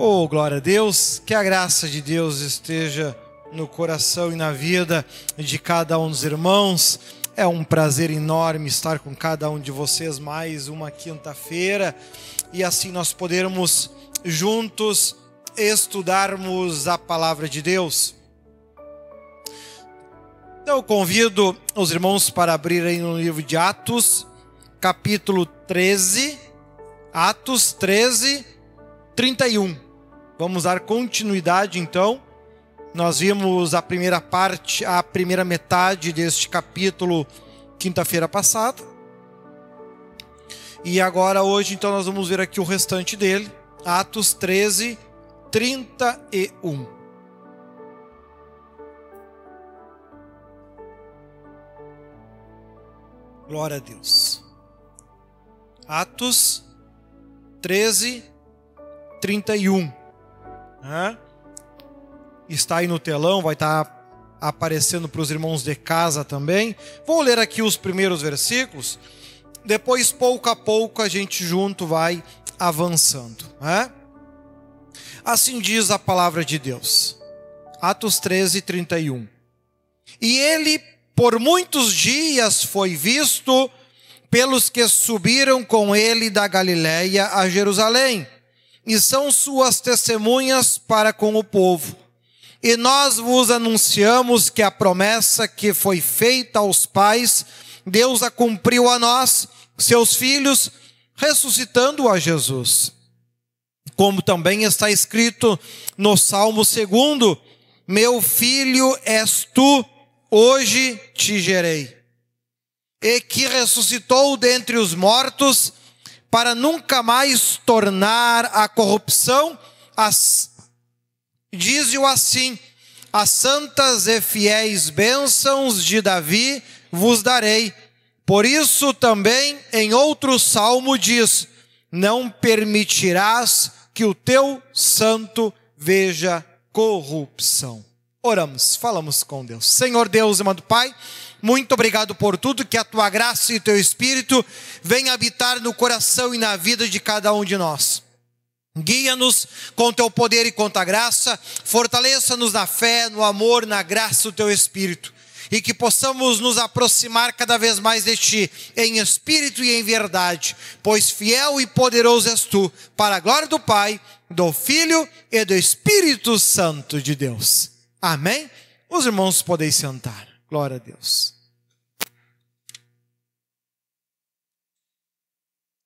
Oh, glória a Deus, que a graça de Deus esteja no coração e na vida de cada um dos irmãos. É um prazer enorme estar com cada um de vocês mais uma quinta-feira e assim nós podermos juntos estudarmos a palavra de Deus. Então eu convido os irmãos para abrirem no livro de Atos, capítulo 13, Atos 13, 31. Vamos dar continuidade então. Nós vimos a primeira parte, a primeira metade deste capítulo quinta-feira passada. E agora hoje então nós vamos ver aqui o restante dele, Atos 13, 31. Glória a Deus. Atos 13, 31. Está aí no telão, vai estar aparecendo para os irmãos de casa também. Vou ler aqui os primeiros versículos. Depois, pouco a pouco, a gente junto vai avançando. Assim diz a palavra de Deus. Atos 13, 31. E ele, por muitos dias, foi visto pelos que subiram com ele da Galiléia a Jerusalém e são suas testemunhas para com o povo. E nós vos anunciamos que a promessa que foi feita aos pais, Deus a cumpriu a nós, seus filhos, ressuscitando a Jesus. Como também está escrito no Salmo 2: Meu filho és tu, hoje te gerei. E que ressuscitou dentre os mortos, para nunca mais tornar a corrupção, as, diz-o assim: as santas e fiéis bênçãos de Davi vos darei. Por isso também em outro salmo diz: não permitirás que o teu santo veja corrupção. Oramos, falamos com Deus. Senhor Deus, amado Pai, muito obrigado por tudo, que a tua graça e o teu espírito venham habitar no coração e na vida de cada um de nós. Guia-nos com teu poder e com tua graça, fortaleça-nos na fé, no amor, na graça do teu espírito e que possamos nos aproximar cada vez mais de Ti, em espírito e em verdade, pois fiel e poderoso és Tu, para a glória do Pai, do Filho e do Espírito Santo de Deus. Amém? Os irmãos podem sentar. Glória a Deus.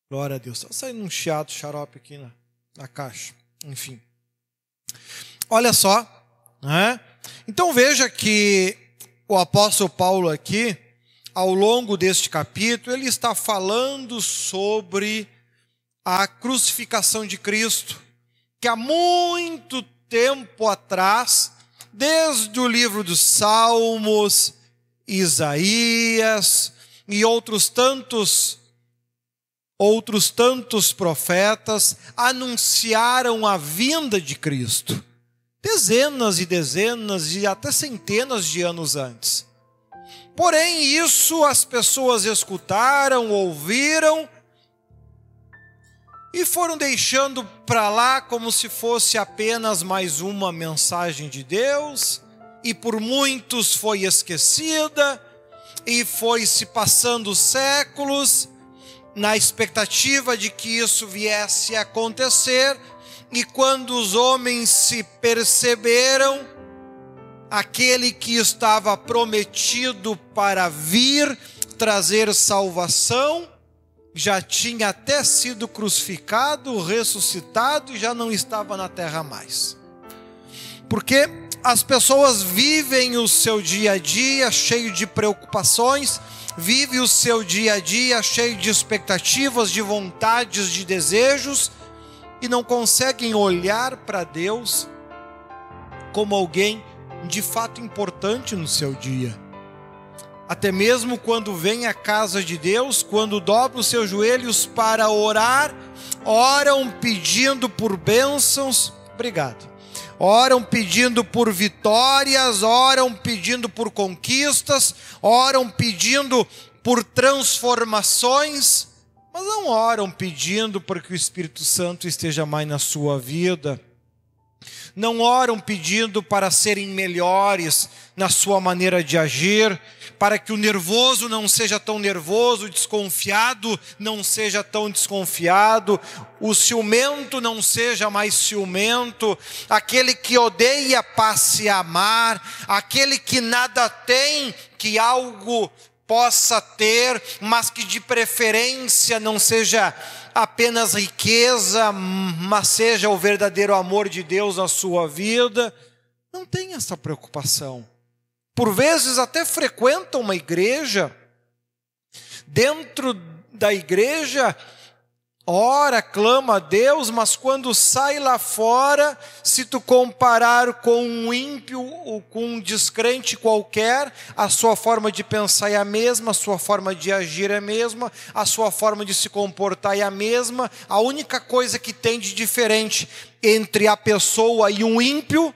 Glória a Deus. Está saindo um chiado, xarope aqui na, na caixa. Enfim. Olha só. Né? Então veja que o apóstolo Paulo aqui, ao longo deste capítulo, ele está falando sobre a crucificação de Cristo, que há muito tempo atrás desde o livro dos Salmos, Isaías e outros tantos outros tantos profetas anunciaram a vinda de Cristo. Dezenas e dezenas e até centenas de anos antes. Porém, isso as pessoas escutaram, ouviram e foram deixando para lá como se fosse apenas mais uma mensagem de Deus, e por muitos foi esquecida, e foi se passando séculos na expectativa de que isso viesse a acontecer, e quando os homens se perceberam, aquele que estava prometido para vir trazer salvação, já tinha até sido crucificado, ressuscitado e já não estava na terra mais. Porque as pessoas vivem o seu dia a dia cheio de preocupações, vive o seu dia a dia cheio de expectativas, de vontades, de desejos e não conseguem olhar para Deus como alguém de fato importante no seu dia até mesmo quando vem à casa de Deus, quando dobra os seus joelhos para orar, oram pedindo por bênçãos, obrigado. Oram pedindo por vitórias, oram pedindo por conquistas, oram pedindo por transformações, mas não oram pedindo para que o Espírito Santo esteja mais na sua vida, não oram pedindo para serem melhores na sua maneira de agir, para que o nervoso não seja tão nervoso, o desconfiado não seja tão desconfiado, o ciumento não seja mais ciumento, aquele que odeia passe a amar, aquele que nada tem, que algo possa ter, mas que de preferência não seja apenas riqueza, mas seja o verdadeiro amor de Deus na sua vida. Não tem essa preocupação por vezes até frequentam uma igreja, dentro da igreja, ora, clama a Deus, mas quando sai lá fora, se tu comparar com um ímpio ou com um descrente qualquer, a sua forma de pensar é a mesma, a sua forma de agir é a mesma, a sua forma de se comportar é a mesma, a única coisa que tem de diferente entre a pessoa e um ímpio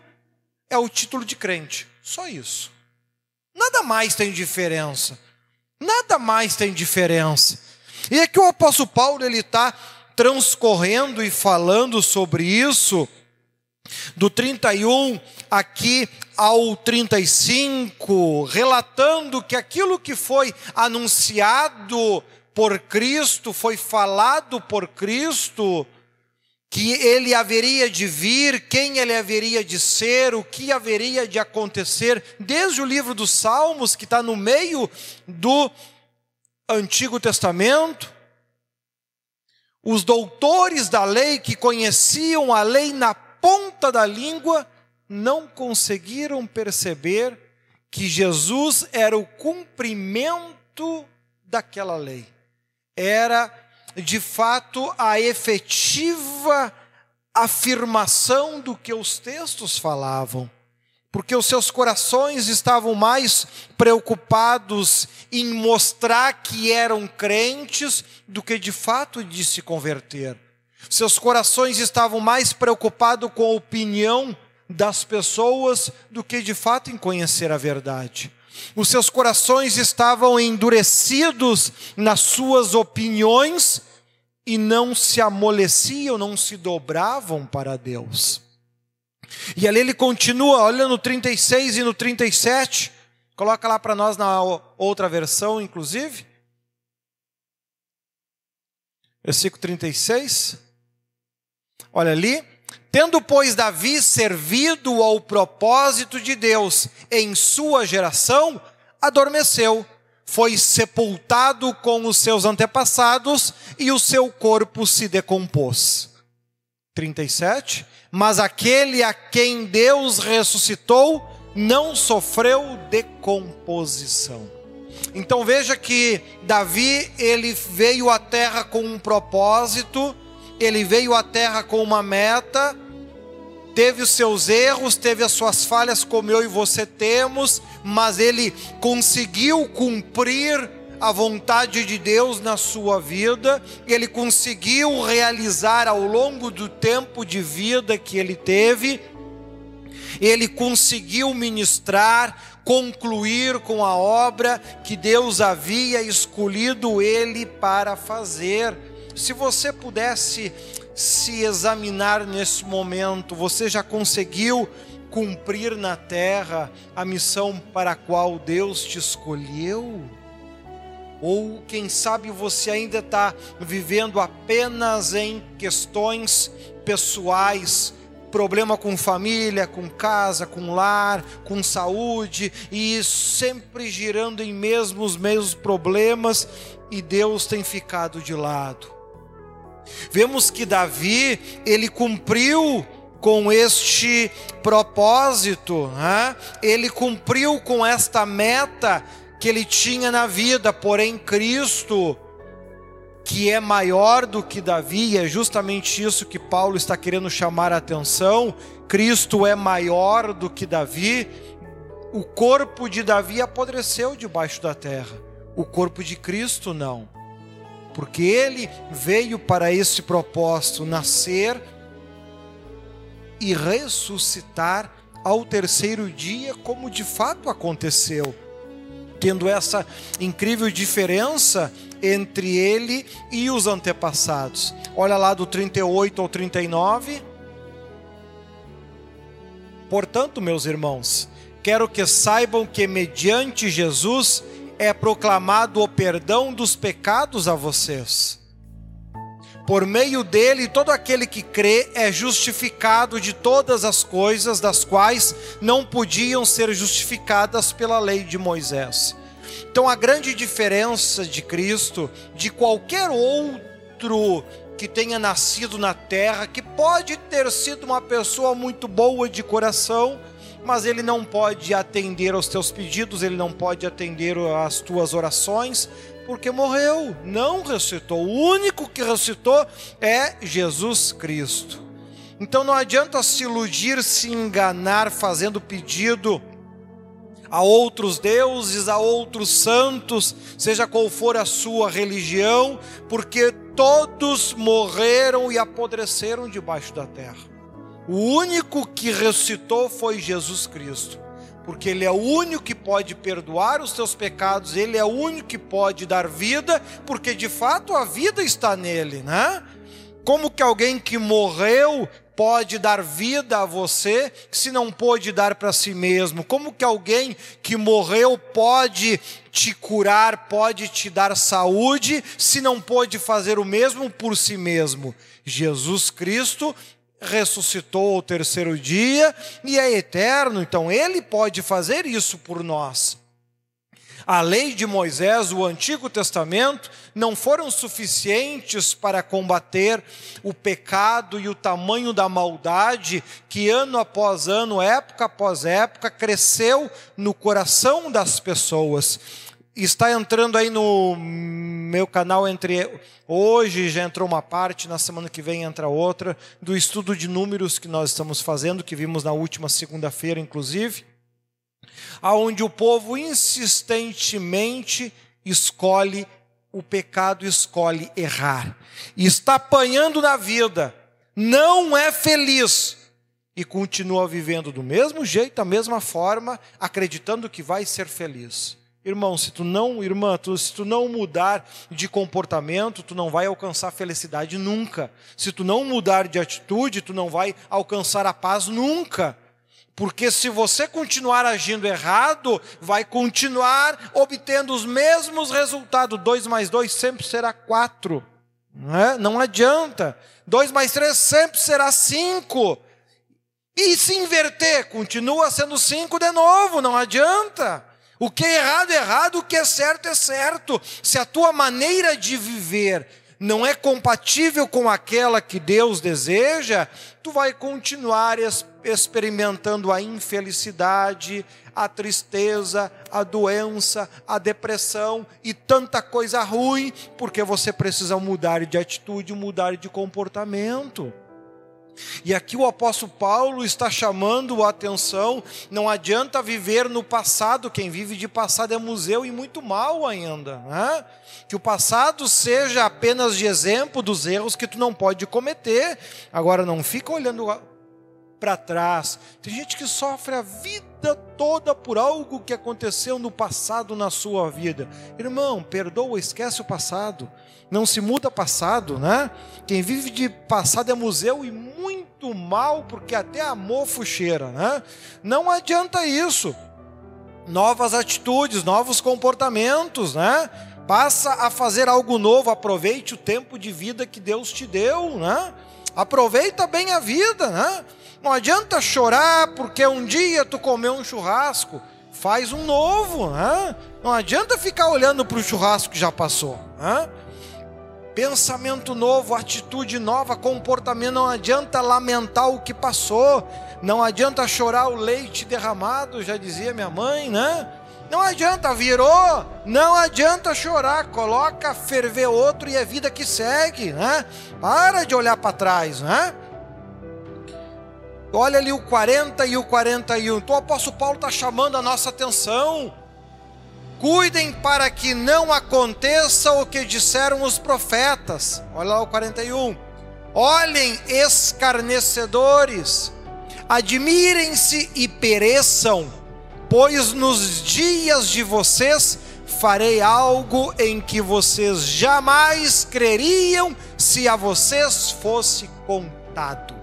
é o título de crente, só isso. Nada mais tem diferença. Nada mais tem diferença. E é que o apóstolo Paulo ele está transcorrendo e falando sobre isso, do 31 aqui ao 35, relatando que aquilo que foi anunciado por Cristo, foi falado por Cristo, que ele haveria de vir, quem ele haveria de ser, o que haveria de acontecer, desde o livro dos Salmos, que está no meio do Antigo Testamento. Os doutores da lei, que conheciam a lei na ponta da língua, não conseguiram perceber que Jesus era o cumprimento daquela lei. Era de fato a efetiva afirmação do que os textos falavam, porque os seus corações estavam mais preocupados em mostrar que eram crentes do que de fato de se converter. Seus corações estavam mais preocupados com a opinião das pessoas do que de fato em conhecer a verdade. Os seus corações estavam endurecidos nas suas opiniões e não se amoleciam, não se dobravam para Deus. E ali ele continua, olha no 36 e no 37, coloca lá para nós na outra versão, inclusive. Versículo 36. Olha ali. Tendo, pois, Davi servido ao propósito de Deus em sua geração, adormeceu foi sepultado com os seus antepassados e o seu corpo se decompôs. 37. Mas aquele a quem Deus ressuscitou não sofreu decomposição. Então veja que Davi, ele veio à terra com um propósito, ele veio à terra com uma meta, teve os seus erros, teve as suas falhas, como eu e você temos, mas ele conseguiu cumprir a vontade de Deus na sua vida, ele conseguiu realizar ao longo do tempo de vida que ele teve, ele conseguiu ministrar, concluir com a obra que Deus havia escolhido ele para fazer. Se você pudesse se examinar nesse momento, você já conseguiu cumprir na terra a missão para a qual Deus te escolheu? Ou quem sabe você ainda está vivendo apenas em questões pessoais, problema com família, com casa, com lar, com saúde, e sempre girando em mesmos mesmos problemas, e Deus tem ficado de lado. Vemos que Davi, ele cumpriu com este propósito, né? ele cumpriu com esta meta que ele tinha na vida, porém Cristo, que é maior do que Davi, e é justamente isso que Paulo está querendo chamar a atenção. Cristo é maior do que Davi. O corpo de Davi apodreceu debaixo da terra, o corpo de Cristo não porque ele veio para esse propósito nascer e ressuscitar ao terceiro dia, como de fato aconteceu, tendo essa incrível diferença entre ele e os antepassados. Olha lá do 38 ao 39. Portanto, meus irmãos, quero que saibam que mediante Jesus é proclamado o perdão dos pecados a vocês. Por meio dele, todo aquele que crê é justificado de todas as coisas das quais não podiam ser justificadas pela lei de Moisés. Então, a grande diferença de Cristo de qualquer outro que tenha nascido na terra, que pode ter sido uma pessoa muito boa de coração, mas ele não pode atender aos teus pedidos, ele não pode atender às tuas orações, porque morreu, não ressuscitou. O único que ressuscitou é Jesus Cristo. Então não adianta se iludir, se enganar fazendo pedido a outros deuses, a outros santos, seja qual for a sua religião, porque todos morreram e apodreceram debaixo da terra. O único que ressuscitou foi Jesus Cristo, porque Ele é o único que pode perdoar os teus pecados, Ele é o único que pode dar vida, porque de fato a vida está nele, né? Como que alguém que morreu pode dar vida a você se não pôde dar para si mesmo? Como que alguém que morreu pode te curar, pode te dar saúde se não pôde fazer o mesmo por si mesmo? Jesus Cristo ressuscitou ao terceiro dia e é eterno, então ele pode fazer isso por nós. A lei de Moisés, o Antigo Testamento, não foram suficientes para combater o pecado e o tamanho da maldade que ano após ano, época após época, cresceu no coração das pessoas está entrando aí no meu canal entre hoje já entrou uma parte, na semana que vem entra outra, do estudo de números que nós estamos fazendo, que vimos na última segunda-feira, inclusive, aonde o povo insistentemente escolhe o pecado, escolhe errar, e está apanhando na vida, não é feliz e continua vivendo do mesmo jeito, da mesma forma, acreditando que vai ser feliz. Irmão, se tu não, irmã, tu, se tu não mudar de comportamento, tu não vai alcançar felicidade nunca. Se tu não mudar de atitude, tu não vai alcançar a paz nunca. Porque se você continuar agindo errado, vai continuar obtendo os mesmos resultados. 2 mais 2 sempre será 4. Não, é? não adianta. 2 mais 3 sempre será 5. E se inverter, continua sendo 5 de novo, não adianta. O que é errado é errado, o que é certo é certo. Se a tua maneira de viver não é compatível com aquela que Deus deseja, tu vai continuar experimentando a infelicidade, a tristeza, a doença, a depressão e tanta coisa ruim, porque você precisa mudar de atitude, mudar de comportamento. E aqui o apóstolo Paulo está chamando a atenção: não adianta viver no passado, quem vive de passado é museu e muito mal ainda. Né? Que o passado seja apenas de exemplo dos erros que tu não pode cometer. Agora, não fica olhando para trás. Tem gente que sofre a vida toda por algo que aconteceu no passado na sua vida. Irmão, perdoa, esquece o passado. Não se muda passado, né? Quem vive de passado é museu e muito mal, porque até a mofo cheira, né? Não adianta isso. Novas atitudes, novos comportamentos, né? Passa a fazer algo novo, aproveite o tempo de vida que Deus te deu, né? Aproveita bem a vida, né? Não adianta chorar porque um dia tu comeu um churrasco. Faz um novo. Né? Não adianta ficar olhando para o churrasco que já passou. Né? Pensamento novo, atitude nova, comportamento. Não adianta lamentar o que passou. Não adianta chorar o leite derramado, já dizia minha mãe, né? Não adianta, virou, não adianta chorar, coloca ferver outro e é vida que segue, né? Para de olhar para trás, né? Olha ali o 40 e o 41. Então o apóstolo Paulo está chamando a nossa atenção. Cuidem para que não aconteça o que disseram os profetas. Olha lá o 41. Olhem, escarnecedores, admirem-se e pereçam, pois nos dias de vocês farei algo em que vocês jamais creriam se a vocês fosse contado.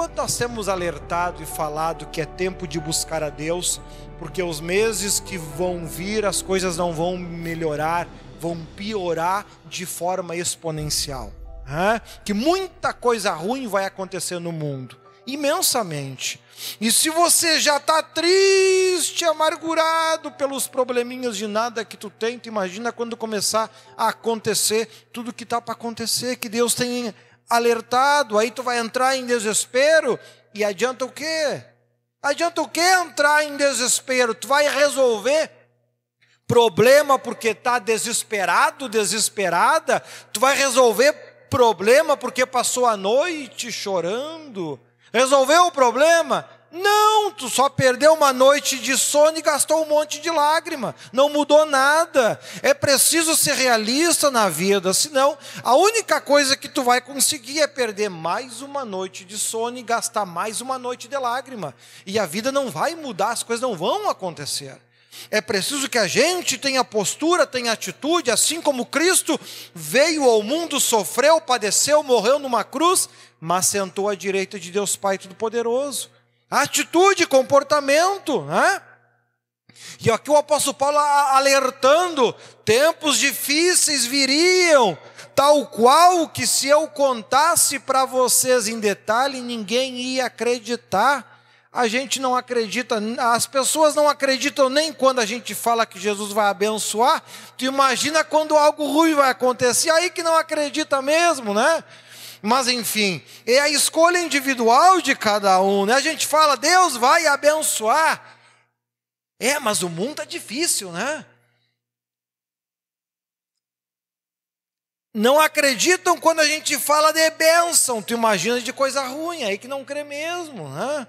Quanto nós temos alertado e falado que é tempo de buscar a Deus, porque os meses que vão vir as coisas não vão melhorar, vão piorar de forma exponencial. Né? Que muita coisa ruim vai acontecer no mundo, imensamente. E se você já está triste, amargurado pelos probleminhas de nada que tu tem, tu imagina quando começar a acontecer tudo que está para acontecer, que Deus tem alertado, aí tu vai entrar em desespero, e adianta o quê? Adianta o quê entrar em desespero? Tu vai resolver problema porque está desesperado, desesperada? Tu vai resolver problema porque passou a noite chorando? Resolveu o problema? Não, só perdeu uma noite de sono e gastou um monte de lágrima. Não mudou nada. É preciso ser realista na vida, senão a única coisa que tu vai conseguir é perder mais uma noite de sono e gastar mais uma noite de lágrima. E a vida não vai mudar, as coisas não vão acontecer. É preciso que a gente tenha postura, tenha atitude, assim como Cristo veio ao mundo, sofreu, padeceu, morreu numa cruz, mas sentou à direita de Deus Pai Todo-Poderoso atitude, comportamento, né? E aqui o apóstolo Paulo alertando: tempos difíceis viriam, tal qual que se eu contasse para vocês em detalhe, ninguém ia acreditar. A gente não acredita, as pessoas não acreditam nem quando a gente fala que Jesus vai abençoar. Tu imagina quando algo ruim vai acontecer, aí que não acredita mesmo, né? Mas enfim, é a escolha individual de cada um. Né? A gente fala, Deus vai abençoar. É, mas o mundo é difícil, né? Não acreditam quando a gente fala de bênção. Tu imagina de coisa ruim, aí que não crê mesmo, né?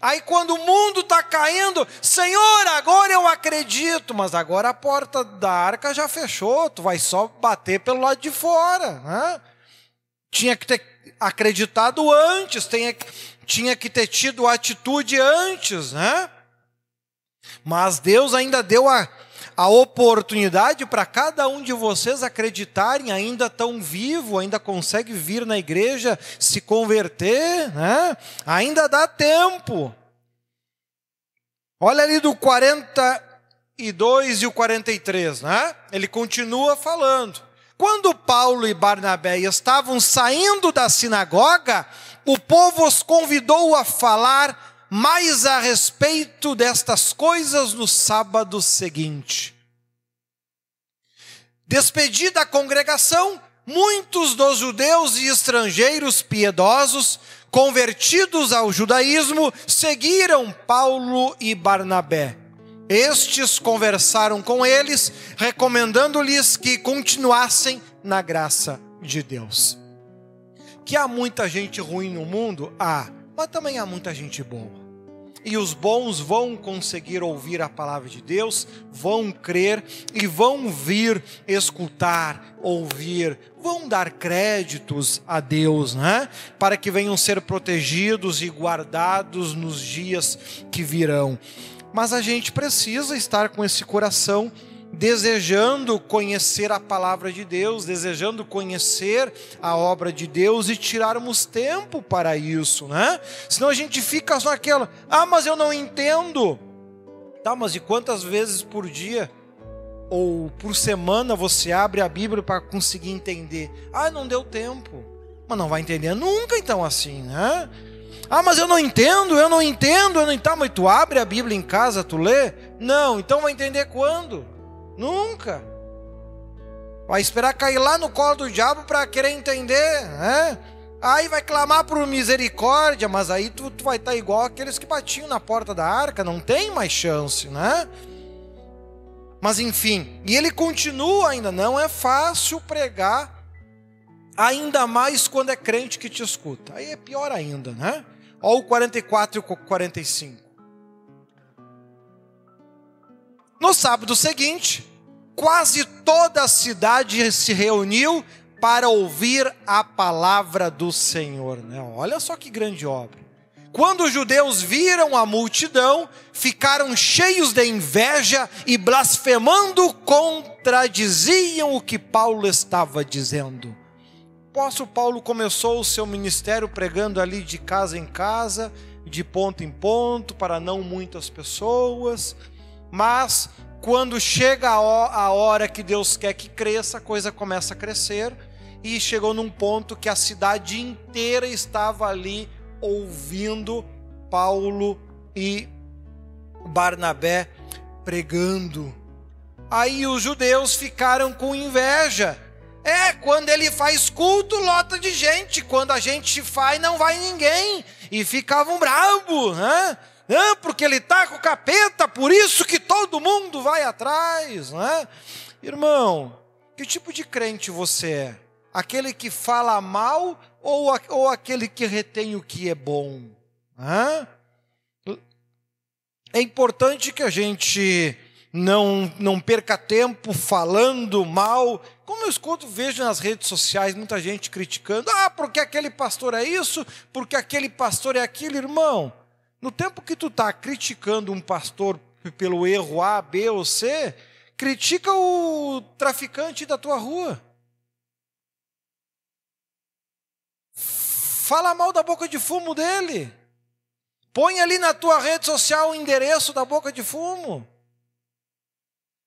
Aí quando o mundo está caindo, Senhor, agora eu acredito, mas agora a porta da arca já fechou, tu vai só bater pelo lado de fora, né? Tinha que ter acreditado antes, tinha, tinha que ter tido atitude antes, né? Mas Deus ainda deu a, a oportunidade para cada um de vocês acreditarem, ainda tão vivo, ainda consegue vir na igreja, se converter, né? Ainda dá tempo. Olha ali do 42 e o 43, né? Ele continua falando. Quando Paulo e Barnabé estavam saindo da sinagoga, o povo os convidou a falar mais a respeito destas coisas no sábado seguinte. Despedida a congregação, muitos dos judeus e estrangeiros piedosos, convertidos ao judaísmo, seguiram Paulo e Barnabé. Estes conversaram com eles, recomendando-lhes que continuassem na graça de Deus. Que há muita gente ruim no mundo? Há, mas também há muita gente boa. E os bons vão conseguir ouvir a palavra de Deus, vão crer e vão vir escutar, ouvir, vão dar créditos a Deus, né? Para que venham ser protegidos e guardados nos dias que virão mas a gente precisa estar com esse coração desejando conhecer a palavra de Deus, desejando conhecer a obra de Deus e tirarmos tempo para isso, né? Senão a gente fica só naquela, ah, mas eu não entendo. Tá, mas e quantas vezes por dia ou por semana você abre a Bíblia para conseguir entender? Ah, não deu tempo. Mas não vai entender nunca então assim, né? Ah, mas eu não entendo, eu não entendo, eu não entendo. Mas tu abre a Bíblia em casa, tu lê? Não, então vai entender quando? Nunca. Vai esperar cair lá no colo do diabo para querer entender, né? Aí vai clamar por misericórdia, mas aí tu, tu vai estar tá igual aqueles que batiam na porta da arca, não tem mais chance, né? Mas enfim, e ele continua ainda, não é fácil pregar, ainda mais quando é crente que te escuta. Aí é pior ainda, né? Olha o 44 e o 45. No sábado seguinte, quase toda a cidade se reuniu para ouvir a palavra do Senhor. Né? Olha só que grande obra. Quando os judeus viram a multidão, ficaram cheios de inveja e blasfemando contradiziam o que Paulo estava dizendo. Apóstolo Paulo começou o seu ministério pregando ali de casa em casa, de ponto em ponto, para não muitas pessoas, mas quando chega a hora que Deus quer que cresça, a coisa começa a crescer, e chegou num ponto que a cidade inteira estava ali ouvindo Paulo e Barnabé pregando. Aí os judeus ficaram com inveja. É, quando ele faz culto, lota de gente. Quando a gente faz, não vai ninguém. E ficavam bravos, né? Não, porque ele está com o capeta, por isso que todo mundo vai atrás, né? Irmão, que tipo de crente você é? Aquele que fala mal ou, ou aquele que retém o que é bom? Hã? É importante que a gente não, não perca tempo falando mal. Como eu escuto, vejo nas redes sociais muita gente criticando: ah, porque aquele pastor é isso, porque aquele pastor é aquilo, irmão. No tempo que tu está criticando um pastor pelo erro A, B ou C, critica o traficante da tua rua. Fala mal da boca de fumo dele. Põe ali na tua rede social o endereço da boca de fumo.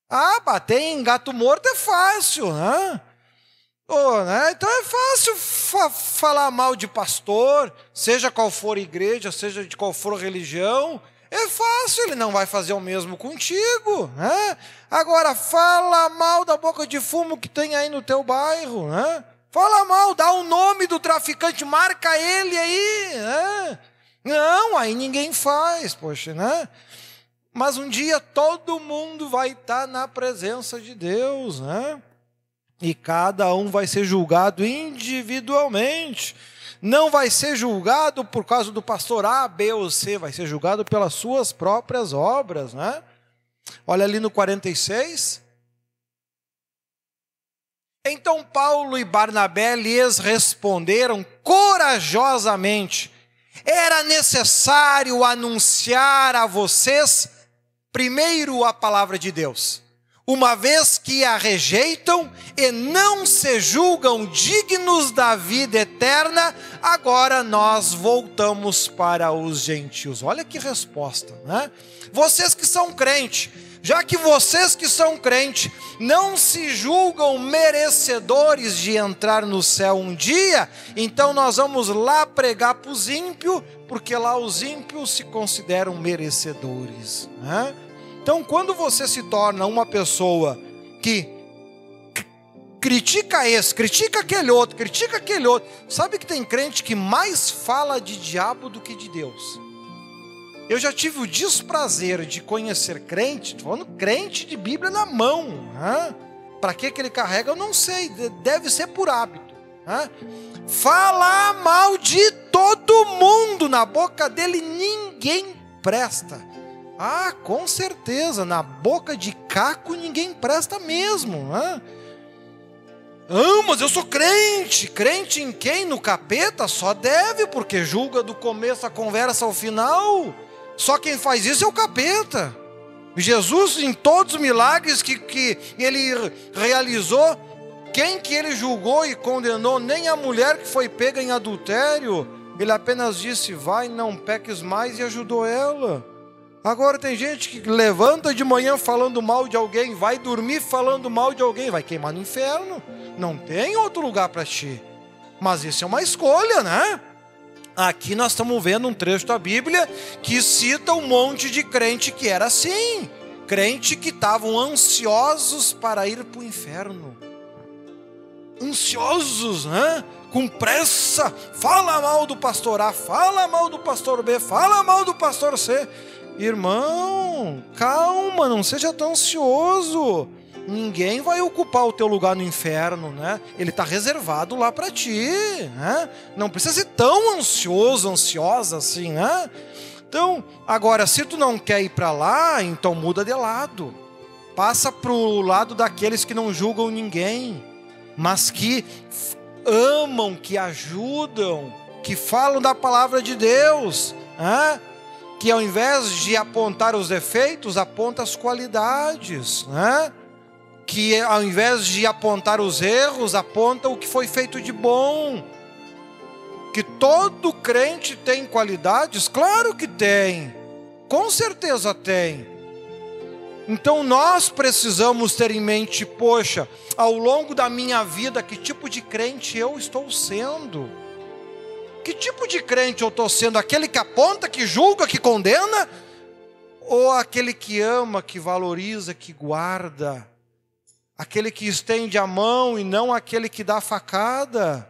Ah, bater em gato morto é fácil, né? Oh, né? Então é fácil fa falar mal de pastor, seja qual for igreja, seja de qual for religião. É fácil, ele não vai fazer o mesmo contigo. Né? Agora, fala mal da boca de fumo que tem aí no teu bairro. Né? Fala mal, dá o nome do traficante, marca ele aí. Né? Não, aí ninguém faz, poxa, né? Mas um dia todo mundo vai estar na presença de Deus, né? E cada um vai ser julgado individualmente. Não vai ser julgado por causa do pastor A, B ou C, vai ser julgado pelas suas próprias obras, né? Olha ali no 46. Então Paulo e Barnabé lhes responderam corajosamente: era necessário anunciar a vocês primeiro a palavra de Deus, uma vez que a rejeitam e não se julgam dignos da vida eterna, agora nós voltamos para os gentios. Olha que resposta, né? Vocês que são crentes, já que vocês que são crentes não se julgam merecedores de entrar no céu um dia, então nós vamos lá pregar para os ímpios, porque lá os ímpios se consideram merecedores. Né? Então, quando você se torna uma pessoa que critica esse, critica aquele outro, critica aquele outro, sabe que tem crente que mais fala de diabo do que de Deus. Eu já tive o desprazer de conhecer crente, falando crente de Bíblia na mão. Para que, que ele carrega, eu não sei, deve ser por hábito. Falar mal de todo mundo, na boca dele ninguém presta. Ah, com certeza, na boca de caco ninguém presta mesmo. Hã? Ah, mas eu sou crente. Crente em quem? No capeta? Só deve, porque julga do começo a conversa ao final. Só quem faz isso é o capeta. Jesus, em todos os milagres que, que ele realizou, quem que ele julgou e condenou? Nem a mulher que foi pega em adultério. Ele apenas disse: Vai, não peques mais, e ajudou ela. Agora tem gente que levanta de manhã falando mal de alguém, vai dormir falando mal de alguém, vai queimar no inferno. Não tem outro lugar para ti. Mas isso é uma escolha, né? Aqui nós estamos vendo um trecho da Bíblia que cita um monte de crente que era assim. Crente que estavam ansiosos para ir para o inferno. Ansiosos, né? Com pressa. Fala mal do pastor A, fala mal do pastor B, fala mal do pastor C. Irmão, calma, não seja tão ansioso ninguém vai ocupar o teu lugar no inferno, né? Ele está reservado lá para ti, né? Não precisa ser tão ansioso, ansiosa assim, né? Então, agora, se tu não quer ir para lá, então muda de lado. Passa para o lado daqueles que não julgam ninguém, mas que amam, que ajudam, que falam da palavra de Deus, né? Que ao invés de apontar os defeitos, aponta as qualidades, né? que ao invés de apontar os erros, aponta o que foi feito de bom. Que todo crente tem qualidades? Claro que tem, com certeza tem. Então nós precisamos ter em mente, poxa, ao longo da minha vida, que tipo de crente eu estou sendo? Que tipo de crente eu estou sendo? Aquele que aponta, que julga, que condena? Ou aquele que ama, que valoriza, que guarda? Aquele que estende a mão e não aquele que dá facada?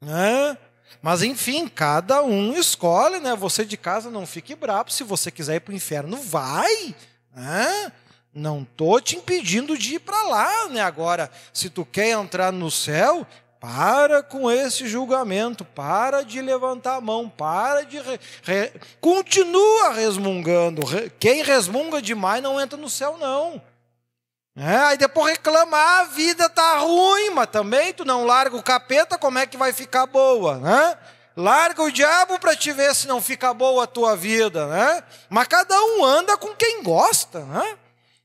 Né? Mas enfim, cada um escolhe, né? Você de casa não fique bravo. Se você quiser ir para o inferno, vai. Né? Não tô te impedindo de ir para lá, né? Agora, se tu quer entrar no céu, para com esse julgamento, para de levantar a mão, para de. Re, re, continua resmungando. Quem resmunga demais não entra no céu, não. É, aí depois reclama, ah, a vida tá ruim, mas também tu não larga o capeta, como é que vai ficar boa, né? Larga o diabo para te ver se não fica boa a tua vida, né? Mas cada um anda com quem gosta, né?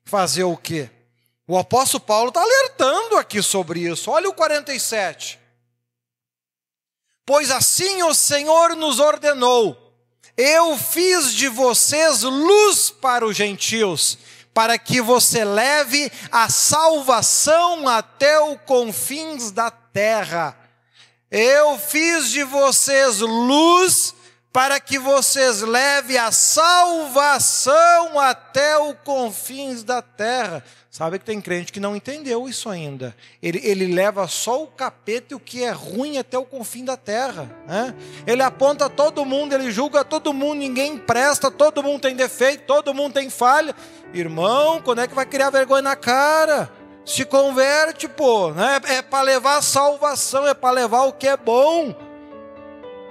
Fazer o quê? O apóstolo Paulo está alertando aqui sobre isso. Olha o 47. Pois assim o Senhor nos ordenou: Eu fiz de vocês luz para os gentios, para que você leve a salvação até os confins da terra. Eu fiz de vocês luz para que vocês levem a salvação até os confins da terra. Sabe que tem crente que não entendeu isso ainda. Ele, ele leva só o capeta e o que é ruim até o confim da terra. Né? Ele aponta todo mundo, ele julga todo mundo, ninguém presta, todo mundo tem defeito, todo mundo tem falha. Irmão, quando é que vai criar vergonha na cara? Se converte, pô. Né? É para levar salvação, é para levar o que é bom.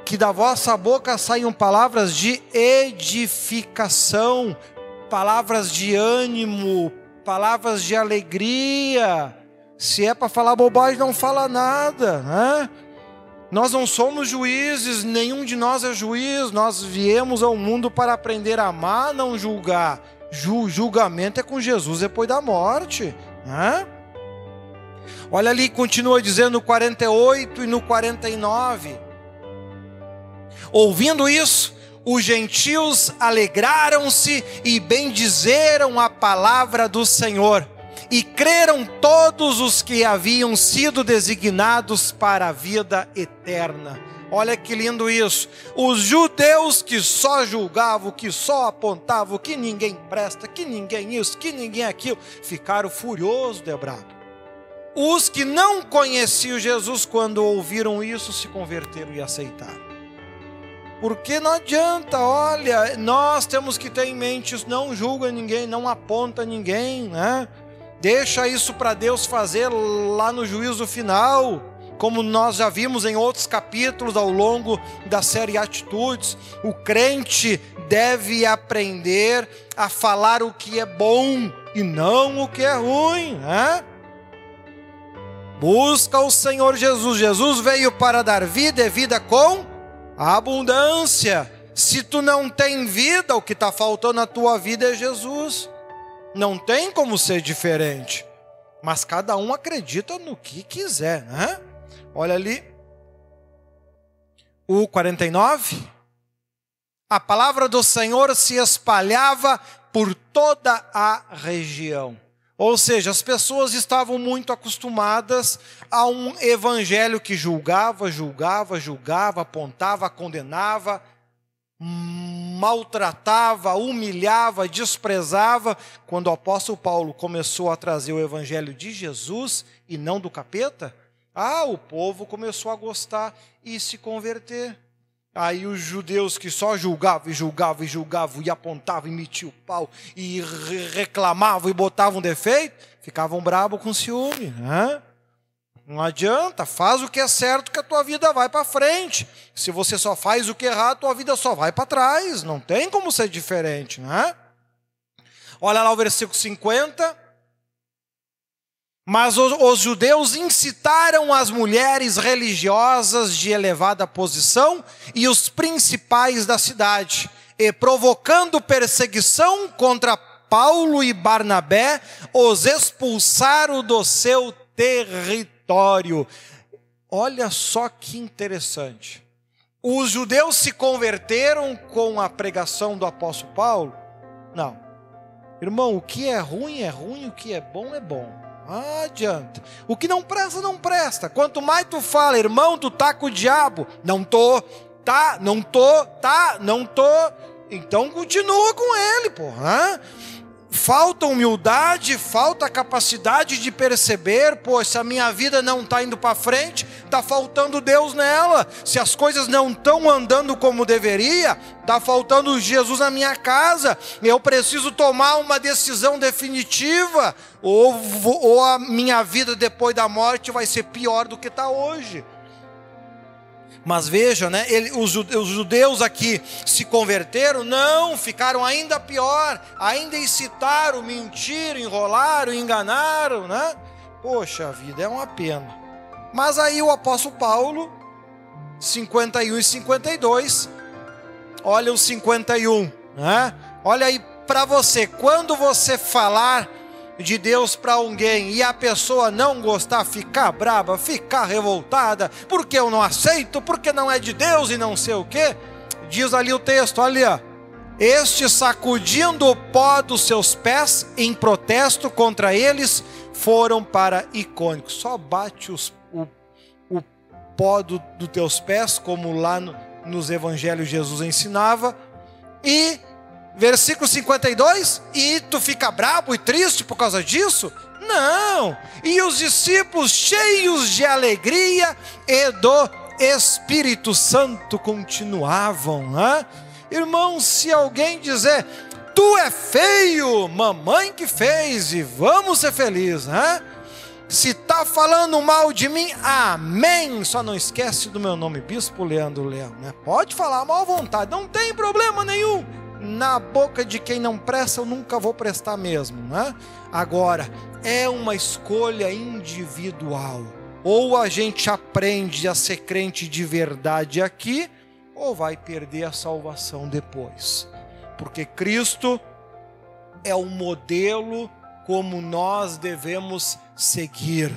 Que da vossa boca saiam palavras de edificação, palavras de ânimo, palavras de alegria. Se é para falar bobagem, não fala nada, né? Nós não somos juízes, nenhum de nós é juiz. Nós viemos ao mundo para aprender a amar, não julgar. Ju, julgamento é com Jesus depois da morte, né? Olha ali, continua dizendo no 48 e no 49. Ouvindo isso, os gentios alegraram-se e bendizeram a palavra do Senhor, e creram todos os que haviam sido designados para a vida eterna. Olha que lindo isso. Os judeus que só julgavam, que só apontavam que ninguém presta, que ninguém isso, que ninguém aquilo, ficaram furiosos de brabo. Os que não conheciam Jesus, quando ouviram isso, se converteram e aceitaram. Porque não adianta, olha, nós temos que ter em mente, não julga ninguém, não aponta ninguém, né? Deixa isso para Deus fazer lá no juízo final, como nós já vimos em outros capítulos ao longo da série Atitudes. O crente deve aprender a falar o que é bom e não o que é ruim, né? Busca o Senhor Jesus. Jesus veio para dar vida e vida com a abundância. Se tu não tem vida, o que está faltando na tua vida é Jesus. Não tem como ser diferente. Mas cada um acredita no que quiser, né? Olha ali. O 49. A palavra do Senhor se espalhava por toda a região. Ou seja, as pessoas estavam muito acostumadas a um evangelho que julgava, julgava, julgava, apontava, condenava, maltratava, humilhava, desprezava. Quando o apóstolo Paulo começou a trazer o evangelho de Jesus e não do capeta, ah, o povo começou a gostar e se converter. Aí os judeus que só julgavam e julgavam e julgavam e apontavam e metiam o pau e reclamavam e botavam defeito, ficavam bravos com ciúme. Né? Não adianta, faz o que é certo que a tua vida vai para frente. Se você só faz o que é errado, tua vida só vai para trás. Não tem como ser diferente, né? Olha lá o versículo 50. Mas os, os, judeus incitaram as mulheres religiosas de elevada posição e os principais da cidade, e provocando perseguição contra Paulo e Barnabé os expulsaram do seu território. Olha só que interessante. Os judeus se converteram com a pregação do apóstolo Paulo? Não. Irmão, o que é ruim é ruim, o que é bom é bom. Adianta. O que não presta, não presta. Quanto mais tu fala, irmão, tu tá com o diabo. Não tô, tá, não tô, tá, não tô. Então continua com ele, porra falta humildade, falta capacidade de perceber, pô, se a minha vida não está indo para frente, está faltando Deus nela. Se as coisas não estão andando como deveria, está faltando Jesus na minha casa. Eu preciso tomar uma decisão definitiva, ou, ou a minha vida depois da morte vai ser pior do que está hoje. Mas veja, né, ele, os, os judeus aqui se converteram, não, ficaram ainda pior, ainda incitaram, mentiram, enrolaram, enganaram, né? Poxa vida, é uma pena. Mas aí o apóstolo Paulo, 51 e 52, olha o 51, né? Olha aí para você, quando você falar de Deus para alguém e a pessoa não gostar, ficar brava, ficar revoltada, porque eu não aceito, porque não é de Deus e não sei o que, diz ali o texto, olha, este sacudindo o pó dos seus pés em protesto contra eles, foram para icônicos. Só bate os, o, o pó dos do teus pés, como lá no, nos evangelhos Jesus ensinava, e Versículo 52, e tu fica brabo e triste por causa disso? Não. E os discípulos, cheios de alegria e do Espírito Santo, continuavam. Né? Irmão, se alguém dizer, tu é feio, mamãe que fez, e vamos ser felizes, né? Se está falando mal de mim, amém. Só não esquece do meu nome, Bispo Leandro Leão. Né? Pode falar mal à vontade, não tem problema nenhum na boca de quem não presta, eu nunca vou prestar mesmo, né? Agora, é uma escolha individual. Ou a gente aprende a ser crente de verdade aqui, ou vai perder a salvação depois. Porque Cristo é o modelo como nós devemos seguir.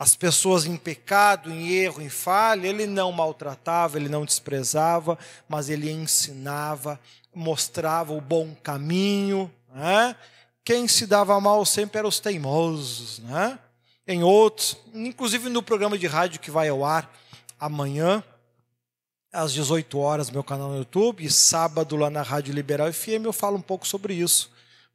As pessoas em pecado, em erro, em falha, ele não maltratava, ele não desprezava, mas ele ensinava, mostrava o bom caminho. Né? Quem se dava mal sempre eram os teimosos. Né? Em outros, inclusive no programa de rádio que vai ao ar amanhã, às 18 horas, meu canal no YouTube, e sábado lá na Rádio Liberal FM, eu falo um pouco sobre isso.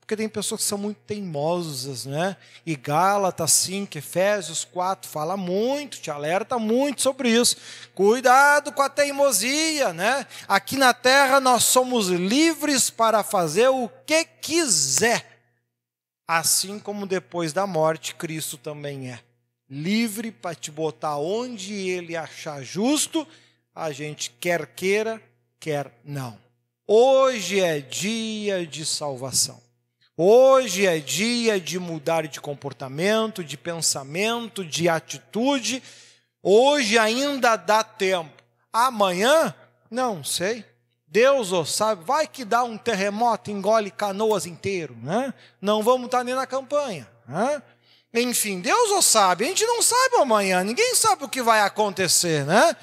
Porque tem pessoas que são muito teimosas, né? E Gálatas 5, Efésios 4 fala muito, te alerta muito sobre isso. Cuidado com a teimosia, né? Aqui na terra nós somos livres para fazer o que quiser. Assim como depois da morte Cristo também é. Livre para te botar onde ele achar justo, a gente quer queira, quer não. Hoje é dia de salvação. Hoje é dia de mudar de comportamento, de pensamento, de atitude. Hoje ainda dá tempo. Amanhã, não sei. Deus o sabe. Vai que dá um terremoto, engole canoas inteiro, né? Não vamos estar nem na campanha, né? Enfim, Deus o sabe. A gente não sabe amanhã. Ninguém sabe o que vai acontecer, né?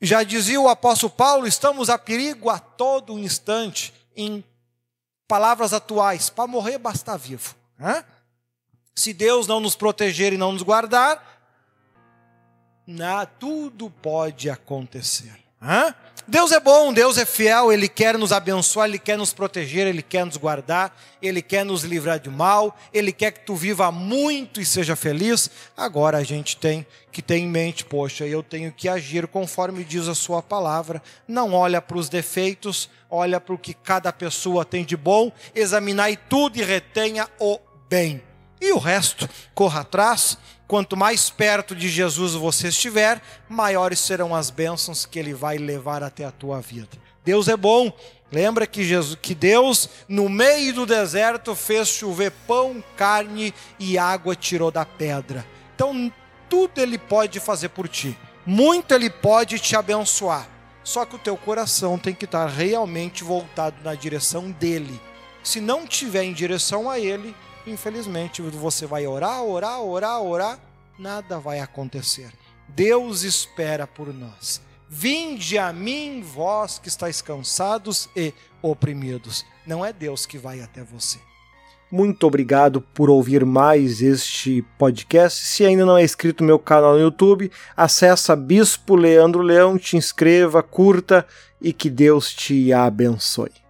Já dizia o apóstolo Paulo: estamos a perigo a todo instante. Em palavras atuais, para morrer basta vivo. Né? Se Deus não nos proteger e não nos guardar, na, tudo pode acontecer. Né? Deus é bom, Deus é fiel, Ele quer nos abençoar, Ele quer nos proteger, Ele quer nos guardar, Ele quer nos livrar do mal, Ele quer que tu viva muito e seja feliz. Agora a gente tem que ter em mente, poxa, eu tenho que agir conforme diz a Sua palavra. Não olha para os defeitos, olha para o que cada pessoa tem de bom, examinai tudo e retenha o bem. E o resto, corra atrás. Quanto mais perto de Jesus você estiver, maiores serão as bênçãos que ele vai levar até a tua vida. Deus é bom. Lembra que, Jesus, que Deus, no meio do deserto, fez chover pão, carne e água tirou da pedra. Então, tudo Ele pode fazer por ti. Muito Ele pode te abençoar. Só que o teu coração tem que estar realmente voltado na direção dEle Se não tiver em direção a Ele, infelizmente você vai orar, orar, orar, orar, nada vai acontecer. Deus espera por nós. Vinde a mim, vós que estáis cansados e oprimidos. Não é Deus que vai até você. Muito obrigado por ouvir mais este podcast. Se ainda não é inscrito no meu canal no YouTube, acessa Bispo Leandro Leão, te inscreva, curta e que Deus te abençoe.